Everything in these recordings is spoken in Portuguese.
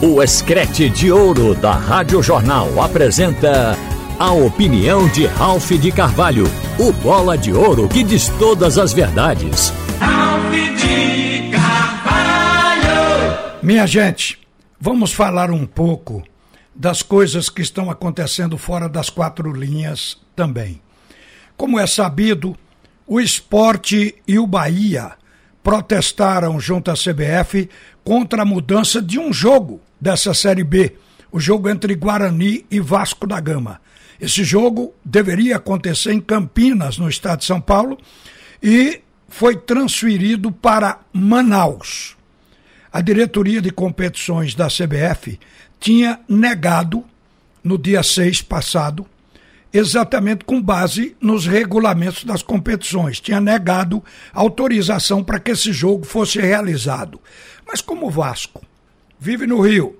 O Escrete de Ouro da Rádio Jornal apresenta a opinião de Ralph de Carvalho, o bola de ouro que diz todas as verdades. Ralph de Carvalho! Minha gente, vamos falar um pouco das coisas que estão acontecendo fora das quatro linhas também. Como é sabido, o esporte e o Bahia protestaram junto à CBF contra a mudança de um jogo dessa Série B, o jogo entre Guarani e Vasco da Gama. Esse jogo deveria acontecer em Campinas, no estado de São Paulo, e foi transferido para Manaus. A diretoria de competições da CBF tinha negado, no dia 6 passado, exatamente com base nos regulamentos das competições. Tinha negado autorização para que esse jogo fosse realizado. Mas como o Vasco vive no Rio,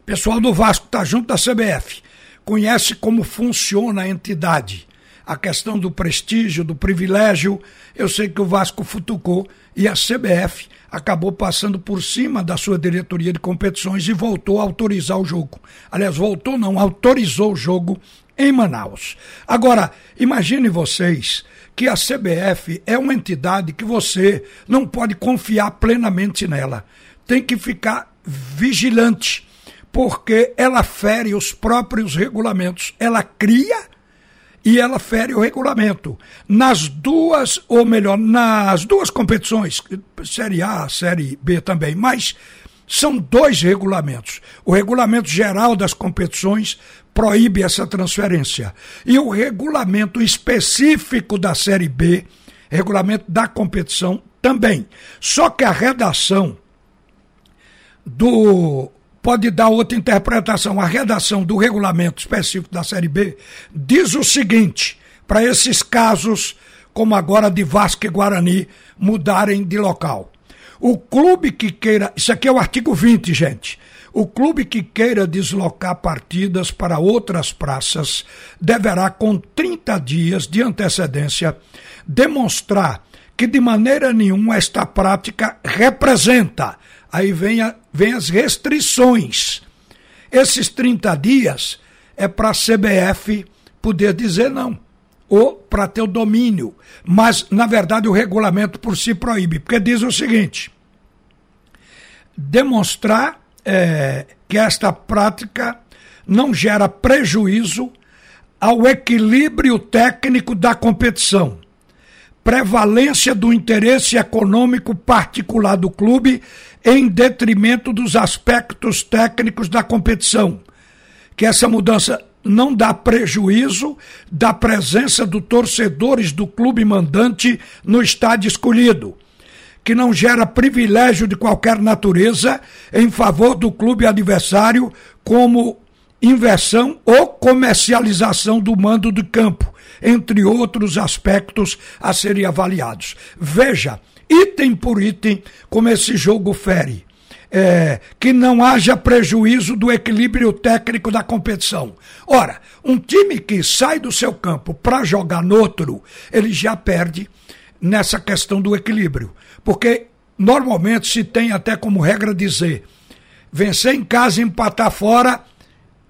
o pessoal do Vasco está junto da CBF, conhece como funciona a entidade, a questão do prestígio, do privilégio. Eu sei que o Vasco futucou e a CBF acabou passando por cima da sua diretoria de competições e voltou a autorizar o jogo. Aliás, voltou não, autorizou o jogo em Manaus. Agora, imagine vocês que a CBF é uma entidade que você não pode confiar plenamente nela. Tem que ficar vigilante, porque ela fere os próprios regulamentos. Ela cria e ela fere o regulamento. Nas duas, ou melhor, nas duas competições, Série A, Série B também, mas são dois regulamentos. O regulamento geral das competições proíbe essa transferência. E o regulamento específico da Série B, regulamento da competição, também. Só que a redação do. Pode dar outra interpretação. A redação do regulamento específico da Série B diz o seguinte: para esses casos, como agora de Vasco e Guarani, mudarem de local. O clube que queira. Isso aqui é o artigo 20, gente. O clube que queira deslocar partidas para outras praças deverá, com 30 dias de antecedência, demonstrar que de maneira nenhuma esta prática representa. Aí vem, a, vem as restrições. Esses 30 dias é para a CBF poder dizer não ou para ter o domínio. Mas, na verdade, o regulamento por si proíbe, porque diz o seguinte: demonstrar é, que esta prática não gera prejuízo ao equilíbrio técnico da competição, prevalência do interesse econômico particular do clube em detrimento dos aspectos técnicos da competição, que essa mudança não dá prejuízo da presença dos torcedores do clube mandante no estádio escolhido que não gera privilégio de qualquer natureza em favor do clube adversário, como inversão ou comercialização do mando de campo, entre outros aspectos a serem avaliados. Veja, item por item, como esse jogo fere. É, que não haja prejuízo do equilíbrio técnico da competição. Ora, um time que sai do seu campo para jogar no outro, ele já perde nessa questão do equilíbrio. Porque normalmente se tem até como regra dizer: vencer em casa e empatar fora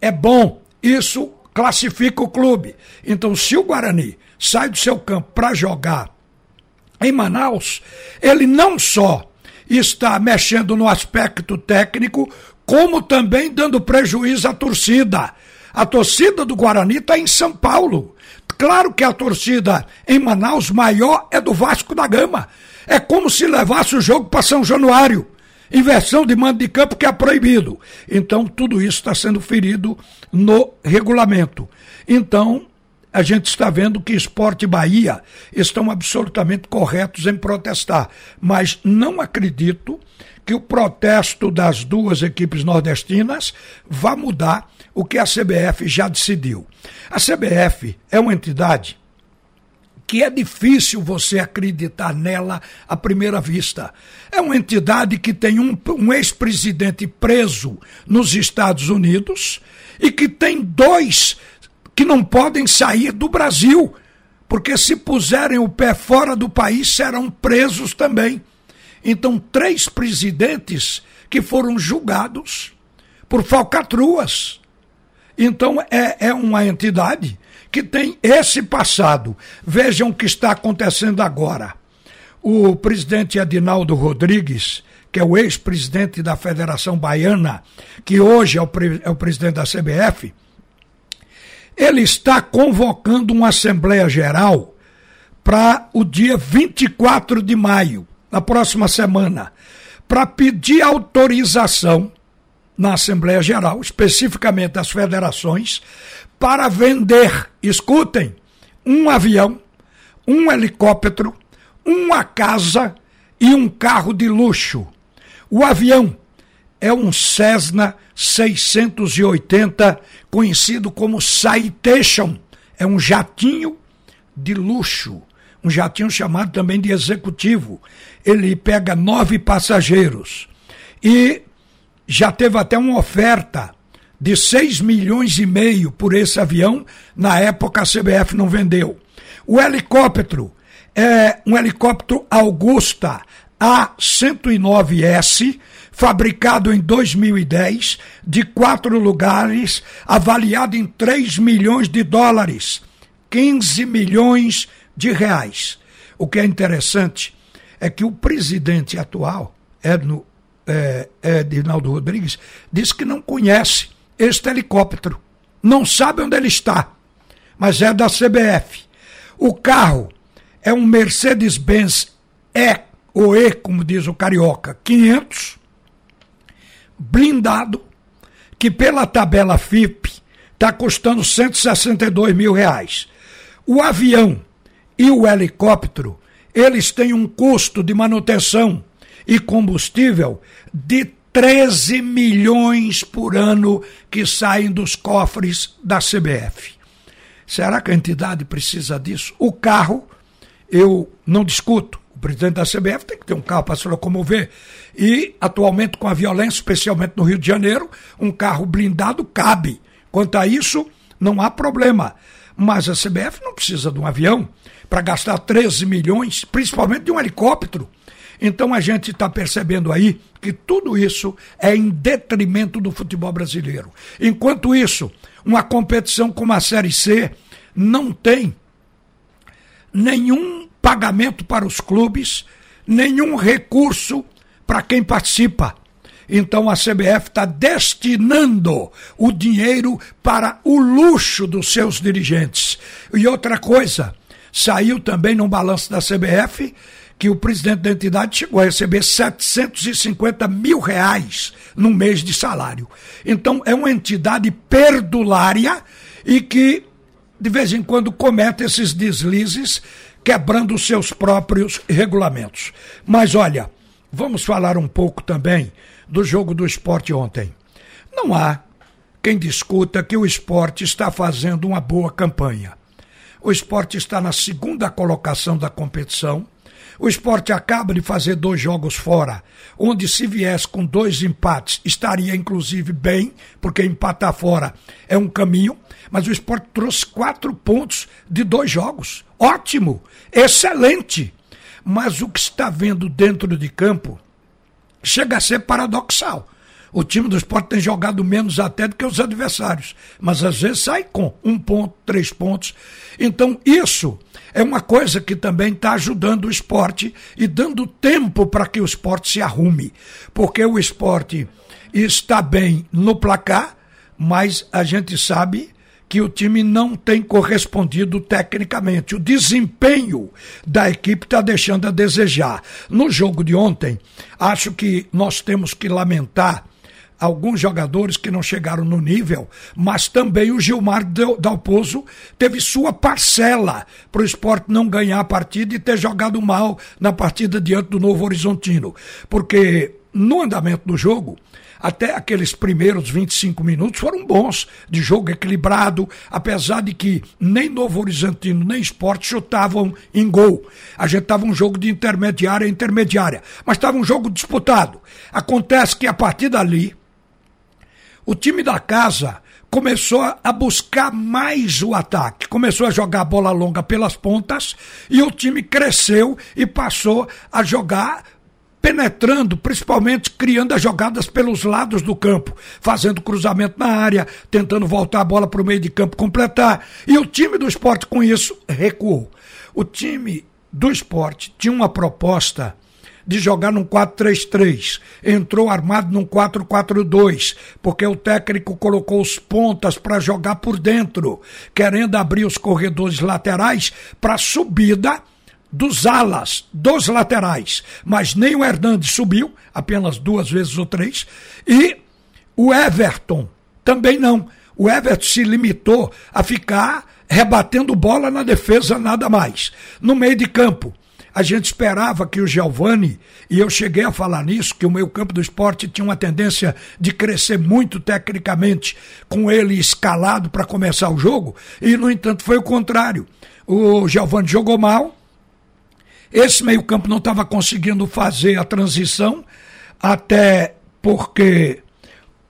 é bom. Isso classifica o clube. Então, se o Guarani sai do seu campo para jogar em Manaus, ele não só está mexendo no aspecto técnico, como também dando prejuízo à torcida. A torcida do Guarani está em São Paulo. Claro que a torcida em Manaus maior é do Vasco da Gama. É como se levasse o jogo para São Januário. Inversão de mando de campo que é proibido. Então, tudo isso está sendo ferido no regulamento. Então, a gente está vendo que Esporte Bahia estão absolutamente corretos em protestar. Mas não acredito que o protesto das duas equipes nordestinas vá mudar o que a CBF já decidiu. A CBF é uma entidade que é difícil você acreditar nela à primeira vista. É uma entidade que tem um, um ex-presidente preso nos Estados Unidos e que tem dois que não podem sair do Brasil, porque se puserem o pé fora do país serão presos também. Então, três presidentes que foram julgados por falcatruas. Então, é, é uma entidade que tem esse passado. Vejam o que está acontecendo agora. O presidente Adinaldo Rodrigues, que é o ex-presidente da Federação Baiana, que hoje é o, é o presidente da CBF, ele está convocando uma Assembleia Geral para o dia 24 de maio, na próxima semana, para pedir autorização na Assembleia Geral, especificamente das federações, para vender, escutem, um avião, um helicóptero, uma casa e um carro de luxo. O avião é um Cessna 680, conhecido como Citation. É um jatinho de luxo, um jatinho chamado também de executivo. Ele pega nove passageiros. E já teve até uma oferta de 6 milhões e meio por esse avião. Na época a CBF não vendeu. O helicóptero é um helicóptero Augusta A109S, fabricado em 2010, de quatro lugares, avaliado em 3 milhões de dólares, 15 milhões de reais. O que é interessante é que o presidente atual, Edno, é, Edinaldo Rodrigues, disse que não conhece este helicóptero. Não sabe onde ele está, mas é da CBF. O carro é um Mercedes-Benz E, ou E, como diz o carioca, 500, blindado, que pela tabela FIP está custando 162 mil reais. O avião e o helicóptero, eles têm um custo de manutenção e combustível de 13 milhões por ano que saem dos cofres da CBF. Será que a entidade precisa disso? O carro, eu não discuto. Presidente da CBF tem que ter um carro para se locomover. E, atualmente, com a violência, especialmente no Rio de Janeiro, um carro blindado cabe. Quanto a isso, não há problema. Mas a CBF não precisa de um avião para gastar 13 milhões, principalmente de um helicóptero. Então a gente está percebendo aí que tudo isso é em detrimento do futebol brasileiro. Enquanto isso, uma competição como a Série C não tem nenhum pagamento para os clubes, nenhum recurso para quem participa. Então a CBF está destinando o dinheiro para o luxo dos seus dirigentes. E outra coisa, saiu também no balanço da CBF que o presidente da entidade chegou a receber 750 mil reais no mês de salário. Então, é uma entidade perdulária e que, de vez em quando, comete esses deslizes, quebrando seus próprios regulamentos. Mas olha, vamos falar um pouco também do jogo do esporte ontem. Não há quem discuta que o esporte está fazendo uma boa campanha. O esporte está na segunda colocação da competição o esporte acaba de fazer dois jogos fora, onde se viesse com dois empates, estaria inclusive bem, porque empatar fora é um caminho, mas o esporte trouxe quatro pontos de dois jogos. Ótimo, excelente. Mas o que está vendo dentro de campo chega a ser paradoxal. O time do esporte tem jogado menos até do que os adversários, mas às vezes sai com um ponto, três pontos. Então, isso é uma coisa que também está ajudando o esporte e dando tempo para que o esporte se arrume. Porque o esporte está bem no placar, mas a gente sabe que o time não tem correspondido tecnicamente. O desempenho da equipe está deixando a desejar. No jogo de ontem, acho que nós temos que lamentar alguns jogadores que não chegaram no nível, mas também o Gilmar Dalpozo teve sua parcela para o esporte não ganhar a partida e ter jogado mal na partida diante do Novo Horizontino. Porque no andamento do jogo, até aqueles primeiros 25 minutos foram bons, de jogo equilibrado, apesar de que nem Novo Horizontino nem Esporte chutavam em gol. A gente estava um jogo de intermediária intermediária, mas estava um jogo disputado. Acontece que a partir dali, o time da casa começou a buscar mais o ataque, começou a jogar bola longa pelas pontas e o time cresceu e passou a jogar penetrando, principalmente criando as jogadas pelos lados do campo, fazendo cruzamento na área, tentando voltar a bola para o meio de campo completar. E o time do esporte com isso recuou. O time do esporte tinha uma proposta de jogar num 4-3-3. Entrou armado num 4-4-2, porque o técnico colocou os pontas para jogar por dentro, querendo abrir os corredores laterais para subida dos alas, dos laterais. Mas nem o Hernandes subiu, apenas duas vezes ou três, e o Everton também não. O Everton se limitou a ficar rebatendo bola na defesa, nada mais. No meio de campo, a gente esperava que o Giovani, e eu cheguei a falar nisso, que o meio campo do esporte tinha uma tendência de crescer muito tecnicamente, com ele escalado para começar o jogo, e no entanto foi o contrário. O Giovani jogou mal, esse meio-campo não estava conseguindo fazer a transição, até porque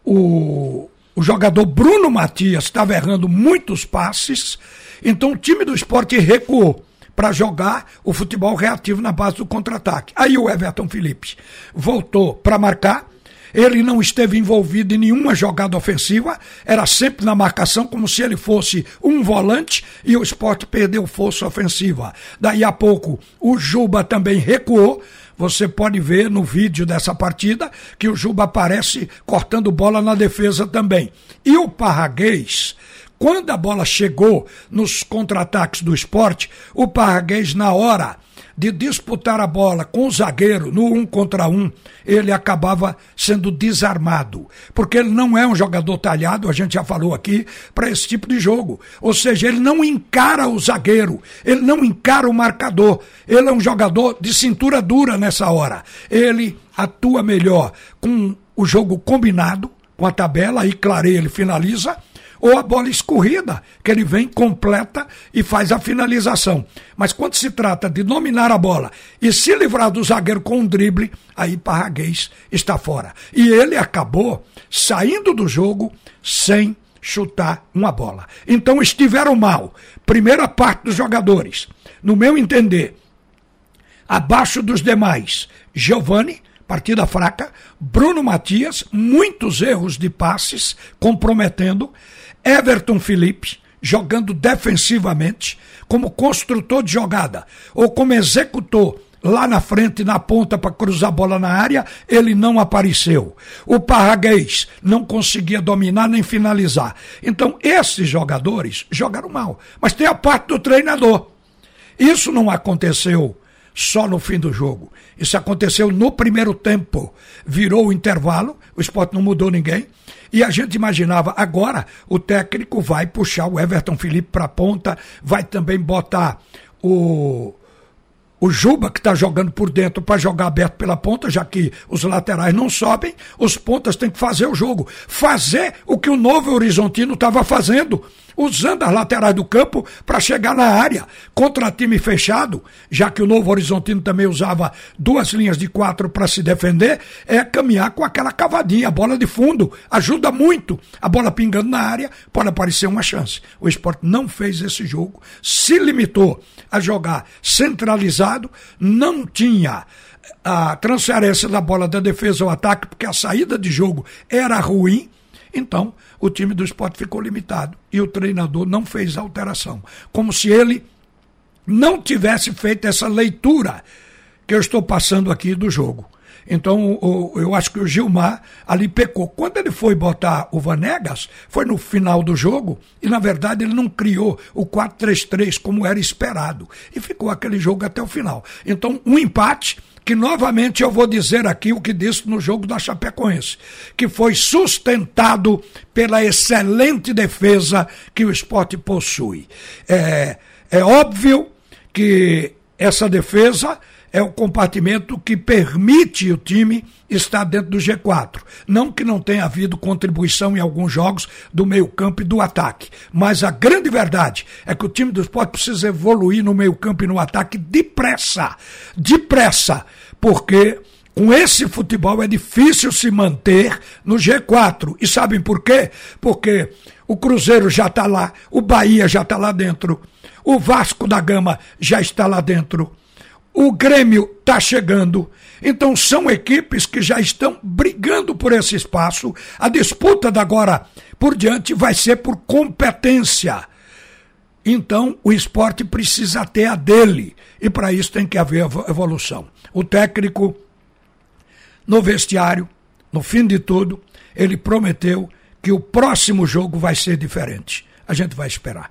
o, o jogador Bruno Matias estava errando muitos passes, então o time do esporte recuou para jogar o futebol reativo na base do contra-ataque. Aí o Everton Felipe voltou para marcar, ele não esteve envolvido em nenhuma jogada ofensiva, era sempre na marcação, como se ele fosse um volante, e o esporte perdeu força ofensiva. Daí a pouco, o Juba também recuou. Você pode ver no vídeo dessa partida que o Juba aparece cortando bola na defesa também. E o Parraguês, quando a bola chegou nos contra-ataques do esporte, o Parraguês, na hora de disputar a bola com o zagueiro no um contra um, ele acabava sendo desarmado. Porque ele não é um jogador talhado, a gente já falou aqui, para esse tipo de jogo. Ou seja, ele não encara o zagueiro, ele não encara o marcador. Ele é um jogador de cintura dura nessa hora. Ele atua melhor com o jogo combinado, com a tabela, aí clareia, ele finaliza ou a bola escorrida, que ele vem, completa e faz a finalização. Mas quando se trata de dominar a bola e se livrar do zagueiro com um drible, aí Parraguês está fora. E ele acabou saindo do jogo sem chutar uma bola. Então estiveram mal. Primeira parte dos jogadores, no meu entender, abaixo dos demais, Giovani, partida fraca, Bruno Matias, muitos erros de passes, comprometendo, Everton Felipe jogando defensivamente, como construtor de jogada, ou como executor lá na frente, na ponta, para cruzar a bola na área, ele não apareceu. O Parraguês não conseguia dominar nem finalizar. Então, esses jogadores jogaram mal. Mas tem a parte do treinador. Isso não aconteceu só no fim do jogo. Isso aconteceu no primeiro tempo. Virou o intervalo, o esporte não mudou ninguém. E a gente imaginava, agora o técnico vai puxar o Everton Felipe para a ponta, vai também botar o o Juba, que está jogando por dentro para jogar aberto pela ponta, já que os laterais não sobem, os pontas têm que fazer o jogo. Fazer o que o Novo Horizontino estava fazendo, usando as laterais do campo para chegar na área. Contra time fechado, já que o Novo Horizontino também usava duas linhas de quatro para se defender, é caminhar com aquela cavadinha, a bola de fundo. Ajuda muito. A bola pingando na área, pode aparecer uma chance. O esporte não fez esse jogo, se limitou a jogar centralizado não tinha a transferência da bola da defesa ao ataque, porque a saída de jogo era ruim, então o time do esporte ficou limitado. E o treinador não fez alteração. Como se ele não tivesse feito essa leitura que eu estou passando aqui do jogo. Então, o, eu acho que o Gilmar ali pecou. Quando ele foi botar o Vanegas, foi no final do jogo, e na verdade ele não criou o 4-3-3 como era esperado. E ficou aquele jogo até o final. Então, um empate que novamente eu vou dizer aqui o que disse no jogo da Chapecoense, que foi sustentado pela excelente defesa que o esporte possui. É, é óbvio que essa defesa é o compartimento que permite o time estar dentro do G4. Não que não tenha havido contribuição em alguns jogos do meio-campo e do ataque, mas a grande verdade é que o time do esporte precisa evoluir no meio-campo e no ataque depressa. Depressa, porque com esse futebol é difícil se manter no G4. E sabem por quê? Porque o Cruzeiro já está lá, o Bahia já está lá dentro, o Vasco da Gama já está lá dentro o Grêmio está chegando. Então são equipes que já estão brigando por esse espaço. A disputa da agora por diante vai ser por competência. Então o esporte precisa ter a dele. E para isso tem que haver evolução. O técnico, no vestiário, no fim de tudo, ele prometeu que o próximo jogo vai ser diferente. A gente vai esperar.